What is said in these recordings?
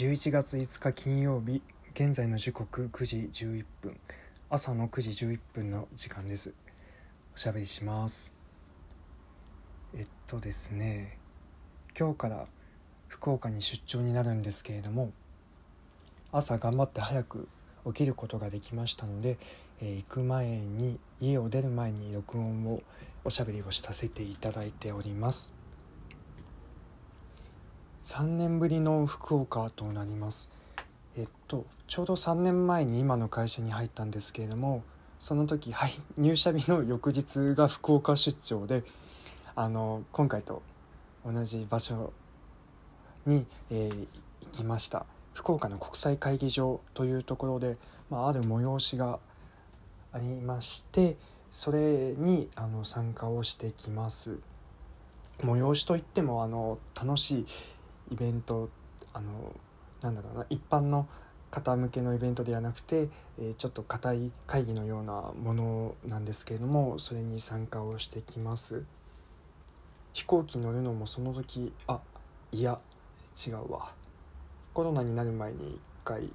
11月5日金曜日現在の時刻9時11分。朝の9時11分の時間です。おしゃべりします。えっとですね今日から福岡に出張になるんですけれども朝頑張って早く起きることができましたので、えー、行く前に家を出る前に録音をおしゃべりをさせていただいております。3年ぶりの福岡となります。えっとちょうど3年前に今の会社に入ったんですけれどもその時、はい、入社日の翌日が福岡出張であの今回と同じ場所に、えー、行きました。福岡の国際会議場というところで、まあ、ある催しがありましてそれにあの参加をしてきます。催しといってもあの楽しいイベントあのなんだろうな一般の方向けのイベントではなくて、え、ちょっと硬い会議のようなものなんですけれどもそれに参加をしてきます。飛行機乗るのもその時あいや違うわ。コロナになる前に1回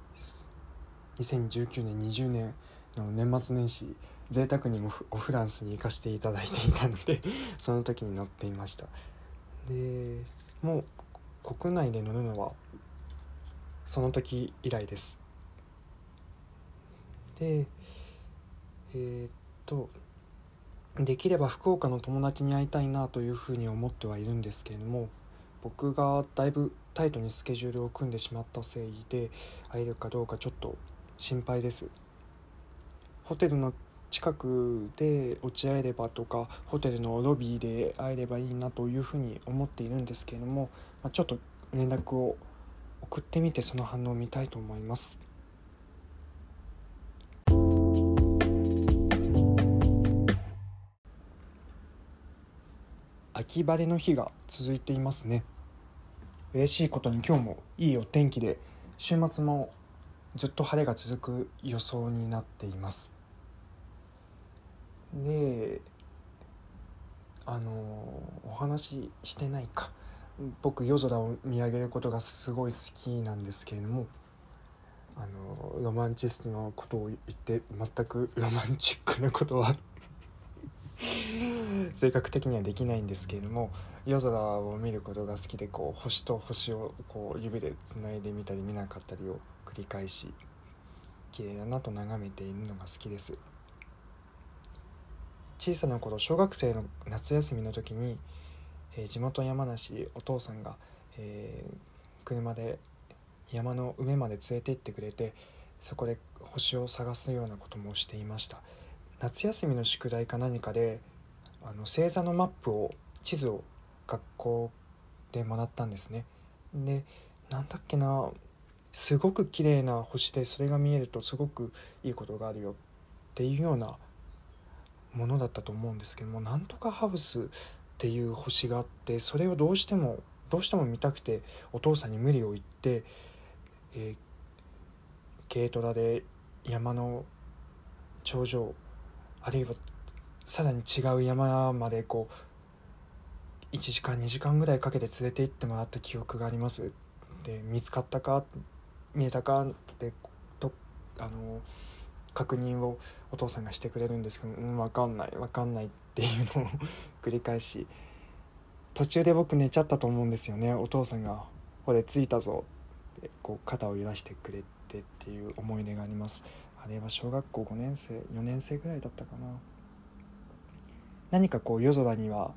2019年20年の年末年始贅沢にもおフランスに行かせていただいていたのでその時に乗っていました。でもう国内で乗るのはその時以来です。でえー、っとできれば福岡の友達に会いたいなというふうに思ってはいるんですけれども僕がだいぶタイトにスケジュールを組んでしまったせいで会えるかどうかちょっと心配です。ホテルの近くで落ち合えればとかホテルのロビーで会えればいいなというふうに思っているんですけれども、まあ、ちょっと連絡を送ってみてその反応を見たいと思います。秋晴れの日が続いていますね。嬉しいことに今日もいいお天気で週末もずっと晴れが続く予想になっています。であのお話ししてないか。僕夜空を見上げることがすごい好きなんですけれどもあのロマンチストのことを言って全くロマンチックなことは 性格的にはできないんですけれども夜空を見ることが好きでこう星と星をこう指でつないでみたり見なかったりを繰り返し綺麗だなと眺めているのが好きです。小さな頃小学生の夏休みの時にえ、地元山梨お父さんが、え、車で山の上まで連れて行ってくれてそこで星を探すようなこともしていました。夏休みの宿題か何かであの星座のマップを地図を学校でもらったんですね。でなんだっけなすごく綺麗な星でそれが見えるとすごくいいことがあるよっていうようなものだったと思うんですけどもなんとかハウスっていう星があってそれをどうしてもどうしても見たくてお父さんに無理を言って、えー、軽トラで山の頂上あるいはさらに違う山までこう1時間2時間ぐらいかけて連れて行ってもらった記憶があります。で見つかったか見えたかってとあの確認をお父さんがしてくれるんですけど「うん分かんない分かんない」ってっていうのを 繰り返し途中で僕寝ちゃったと思うんですよね。お父さんが「ほれ着いたぞ」ってこう肩を揺らしてくれてっていう思い出があります。あれは小学校5年生4年生ぐらいだったかな。何かこう夜空には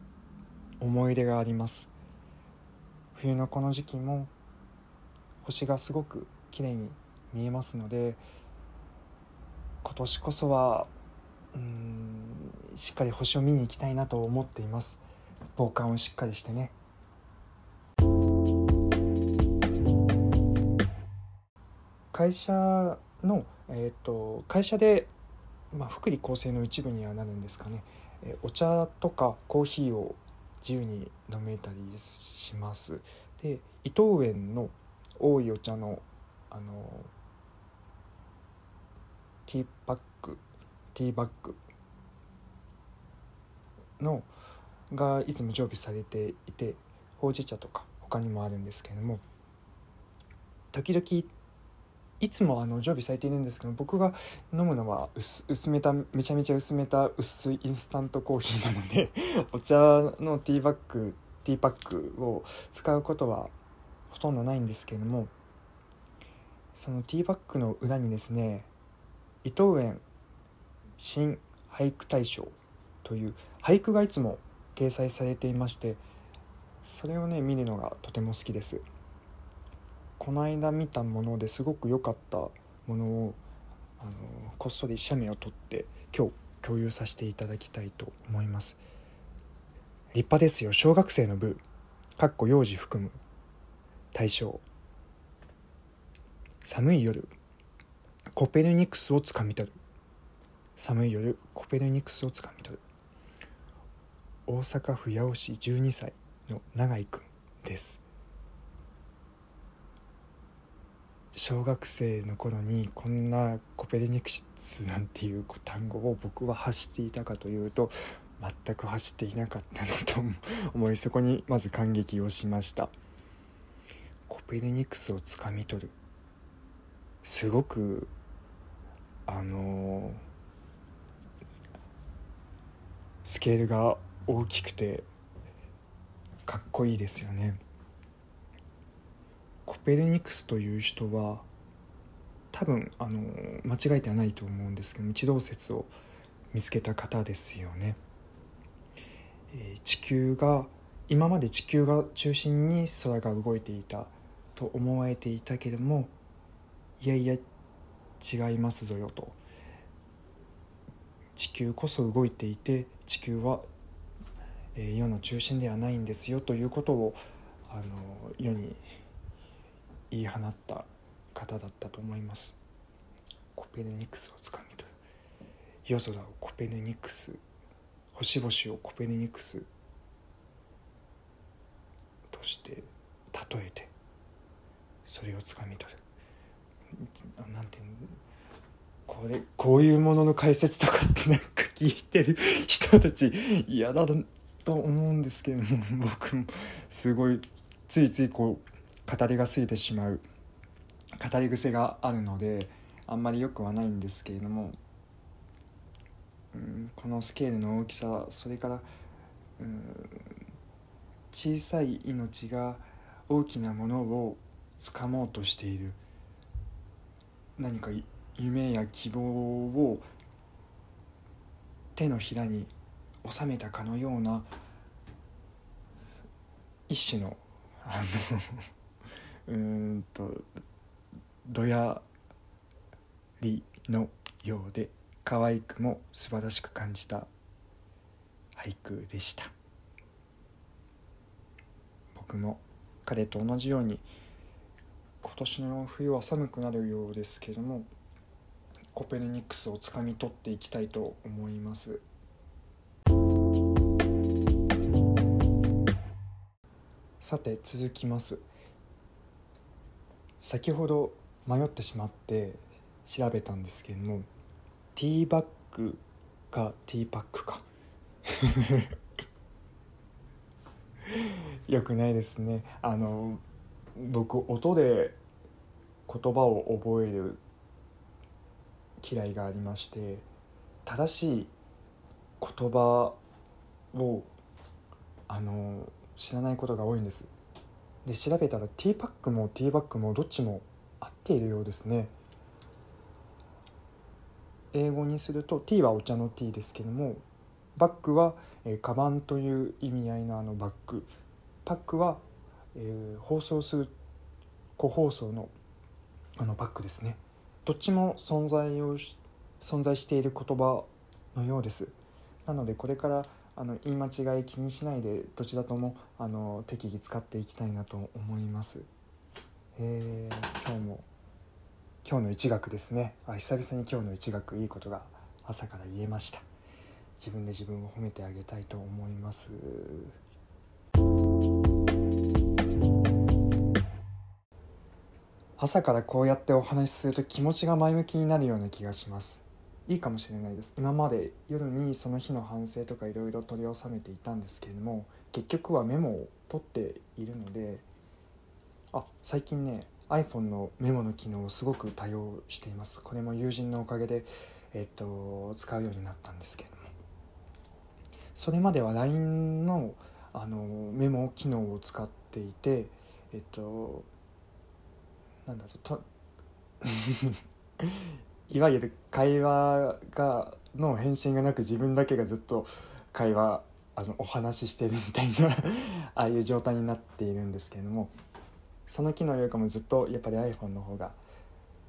思い出があります。冬のこの時期も星がすごく綺麗に見えますので今年こそはうんしっかり星を見に行きたいなと思っています。防寒をしっかりしてね。会社の、えーと、会社で、まあ、福利厚生の一部にはなるんですかね、お茶とかコーヒーを自由に飲めたりします。で伊藤園の多いお茶のあのティーバッグティーバッグのがいつも常備されていてほうじ茶とか他にもあるんですけれども時々いつもあの常備されているんですけど僕が飲むのは薄薄めためちゃめちゃ薄めた薄いインスタントコーヒーなので お茶のティーバッグティーパックを使うことはほとんどないんですけれどもそのティーバッグの裏にですね伊藤園新俳句大賞という俳句がいつも掲載されていましてそれをね見るのがとても好きです。この間見たものですごく良かったものをあのこっそり写メを撮って今日共有させていただきたいと思います。立派ですよ。小学生の部。かっこ幼児含む。対象寒い夜。コペルニクスをつかみ取る。寒い夜コペルニクスをつかみ取る。大阪府八尾市12歳の永井くんです。小学生の頃にこんなコペルニクスなんていう単語を僕は発していたかというと全く発していなかったなと思いそこにまず感激をしました。コペルニクスをつかみ取る。すごくあのスケールが大きくてかっこいいですよねコペルニクスという人は多分あの間違えてはないと思うんですけど地動説を見つけた方ですよね。え地球が今まで地球が中心に空が動いていたと思われていたけどもいやいや違いますぞよと地球こそ動いていて地球は、世の中心ではないんですよということをあの世に言い放った方だったと思います。コペルニクスをつかみ取る。夜空をコペルニクス星々をコペルニクスとして例えてそれをつかみ取る。なんてこれこういうものの解説とかってなんか聞いてる人たち嫌だと思うんですけども 僕もすごいついついこう語りが過ぎてしまう語り癖があるのであんまりよくはないんですけれども、うん、このスケールの大きさそれから、うん、小さい命が大きなものをつかもうとしている何か夢や希望を手のひらに収めたかのような一種のあの うんとどやりのようで可愛くも素晴らしく感じた俳句でした。僕も彼と同じように今年の冬は寒くなるようですけどもコペルニクスをつかみ取っていきたいと思います。さて続きます。先ほど迷ってしまって調べたんですけどもティーバッグかティーパックか。よくないですね。あの僕音で言葉を覚える嫌いがありまして正しい言葉をあの知らないことが多いんです。で調べたらティーパックもティーバッグもどっちも合っているようですね。英語にするとティーはお茶のティーですけどもバッグは、えー、カバンという意味合いのあのバッグ。パックは、えー、放送する個包装のあのバッグですね。どっちも存在を存在している言葉のようです。なのでこれからあの言い間違い気にしないでどちらともあの適宜使っていきたいなと思います。えー、今日も今日の一学ですね。あ久々に今日の一学いいことが朝から言えました。自分で自分を褒めてあげたいと思います。朝からこうやってお話しすると気持ちが前向きになるような気がします。いいかもしれないです。今まで夜にその日の反省とかいろいろ取り収めていたんですけれども結局はメモを取っているのであ最近ね iPhone のメモの機能をすごく多用しています。これも友人のおかげで、えっと、使うようになったんですけれども。それまでは LINE のあのメモ機能を使っていてえっとなんだろうと いわゆる会話がの返信がなく自分だけがずっと会話あのお話ししてるみたいな ああいう状態になっているんですけれどもその機能よりかもずっとやっぱり iPhone の方が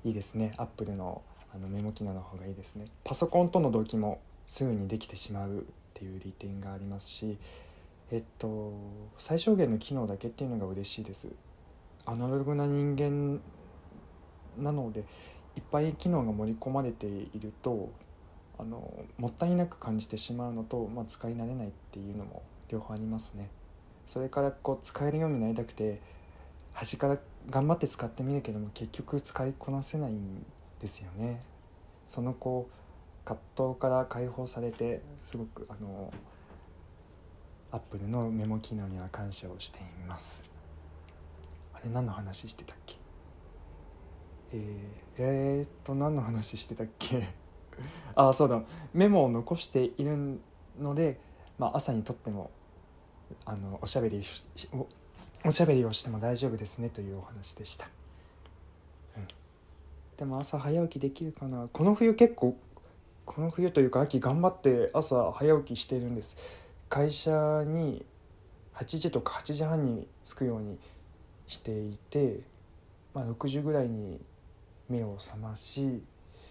いいですね。Apple のあのメモ機能の方がいいですね。パソコンとの同期もすぐにできてしまうっていう利点がありますしえっと最小限の機能だけっていうのが嬉しいです。アナログな人間なのでいっぱい機能が盛り込まれているとあのもったいなく感じてしまうのと、まあ、使い慣れないっていうのも両方ありますね。それからこう使えるようになりたくて端から頑張って使ってみるけども結局使いこなせないんですよね。そのこう葛藤から解放されてすごくあのアップルのメモ機能には感謝をしています。あれ何の話してたっけ？えー、えー、っと何の話してたっけ？あそうだ。メモを残しているので、まあ、朝にとってもあのおしゃべりおおしゃべりをしても大丈夫ですねというお話でした、うん、でも朝早起きできるかな？この冬結構この冬というか秋頑張って朝早起きしているんです。会社に8時とか8時半に着くようにしていて、まあ、6時ぐらいに目を覚まし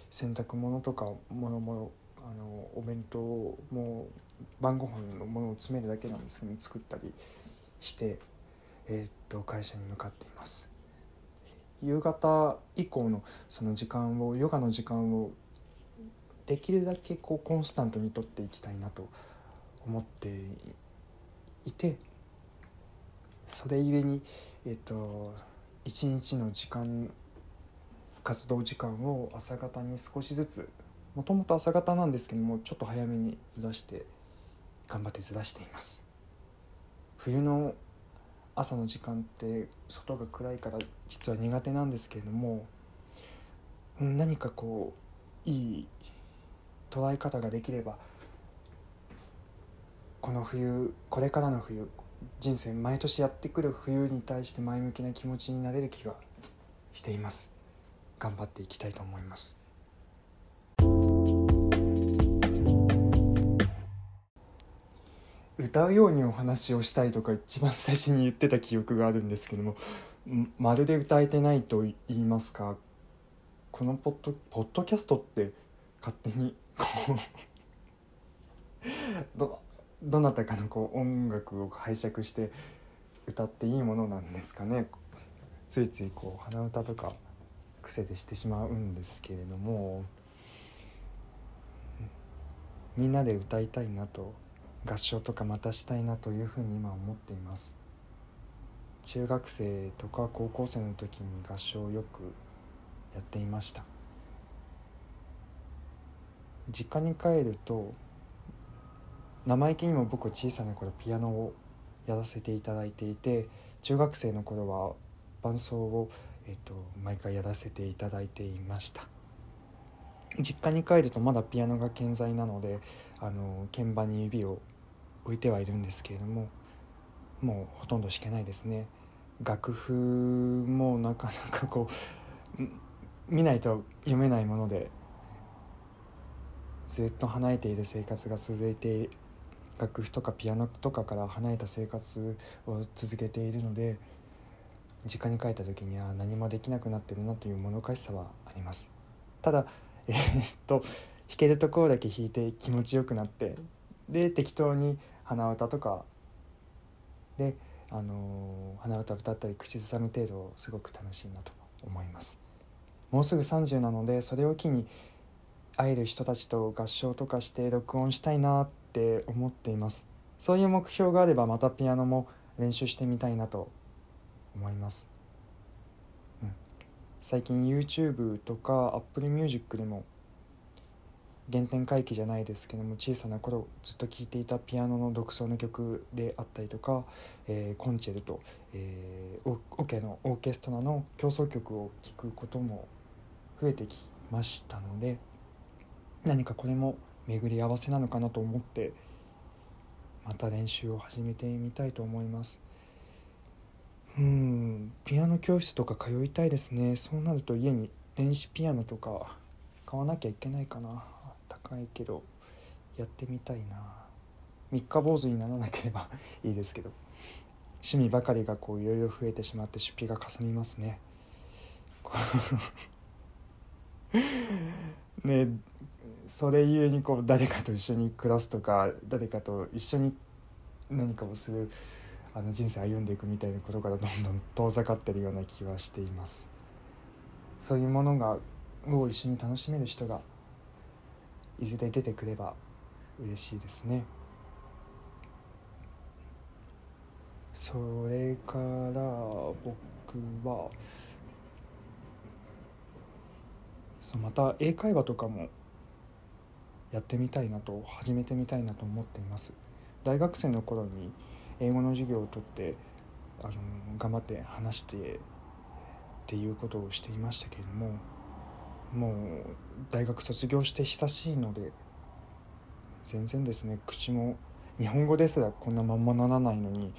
洗濯物とかものもあのお弁当も晩ご飯のものを詰めるだけなんですけど作ったりして、えー、っと会社に向かっています。夕方以降のその時間をヨガの時間をできるだけこうコンスタントにとっていきたいなと思っていてそれゆえにえっ、と一日の時間活動時間を朝方に少しずつもともと朝方なんですけどもちょっと早めにずらして頑張ってずらしています。冬の朝の時間って外が暗いから実は苦手なんですけれども何かこういい捉え方ができればこの冬これからの冬人生毎年やってくる冬に対して前向きな気持ちになれる気がしています。頑張っていきたいと思います。歌うようにお話をしたいとか一番最初に言ってた記憶があるんですけどもまるで歌えてないと言いますかこのポッドポッドキャストって勝手に どどなたかのこう音楽を拝借して歌っていいものなんですかね。ついついこう鼻歌とか癖でしてしまうんですけれどもみんなで歌いたいなと合唱とかまたしたいなというふうに今思っています。中学生とか高校生の時に合唱をよくやっていました。実家に帰ると生意気にも僕小さな頃ピアノをやらせていただいていて中学生の頃は伴奏を、えっと、毎回やらせていただいていました。実家に帰るとまだピアノが健在なのであの鍵盤に指を置いてはいるんですけれどももうほとんど弾けないですね。楽譜もなかなかこう 見ないと読めないものでずっと離れている生活が続いて楽譜とかピアノとかから離れた生活を続けているので実家に帰った時には何もできなくなってるなというもどかしさはあります。ただ えー、っと弾けるところだけ弾いて気持ちよくなってで適当に鼻歌とかで、あのー、鼻歌歌ったり口ずさむ程度すごく楽しいなと思います。もうすぐ30なのでそれを機に会える人たちと合唱とかして録音したいなって思っています。そういう目標があればまたピアノも練習してみたいなと思います、うん、最近 YouTube とか Apple Music でも原点回帰じゃないですけども小さな頃ずっと聴いていたピアノの独奏の曲であったりとか、えー、コンチェルト、えー、オケのオーケストラの協奏曲を聴くことも増えてきましたので何かこれも巡り合わせなのかなと思ってまた練習を始めてみたいと思います。うんピアノ教室とか通いたいですね。そうなると家に電子ピアノとか買わなきゃいけないかな。高いけどやってみたいな。三日坊主にならなければ いいですけど。趣味ばかりがこういろいろ増えてしまって出費がかさみますね。ねそれゆえにこう誰かと一緒に暮らすとか誰かと一緒に何かをするあの人生歩んでいくみたいなことからどんどん遠ざかってるような気はしています。そういうものがを一緒に楽しめる人がいずれ出てくれば嬉しいですね。それから僕はそうまた英会話とかもやってみたいなと始めてみたいなと思っています。大学生の頃に英語の授業をとってあの頑張って話してっていうことをしていましたけれどももう大学卒業して久しいので全然ですね口も日本語ですらこんなまんまならないのに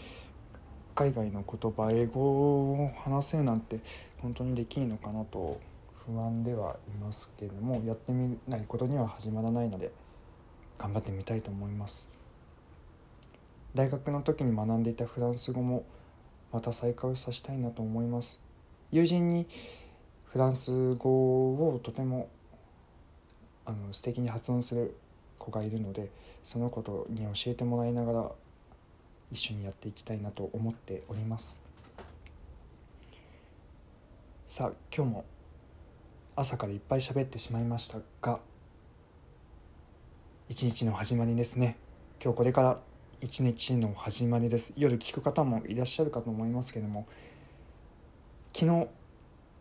海外の言葉英語を話せるなんて本当にできるのかなと不安ではいますけれどもやってみないことには始まらないので頑張ってみたいと思います。大学の時に学んでいたフランス語もまた再開をさせたいなと思います。友人にフランス語をとてもあの素敵に発音する子がいるのでその子とに教えてもらいながら一緒にやっていきたいなと思っております。さあ今日も朝からいっぱい喋ってしまいましたが一日の始まりですね。今日これから一日の始まりです。夜聞く方もいらっしゃるかと思いますけども昨日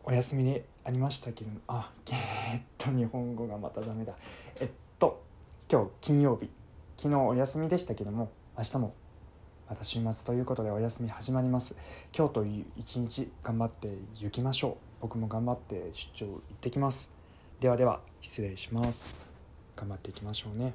お休みにありましたけどあえっと日本語がまたダメだ。えっと今日金曜日。昨日お休みでしたけども明日もまた週末ということでお休み始まります。今日という一日頑張って行きましょう。僕も頑張って出張行ってきます。ではでは失礼します。頑張っていきましょうね。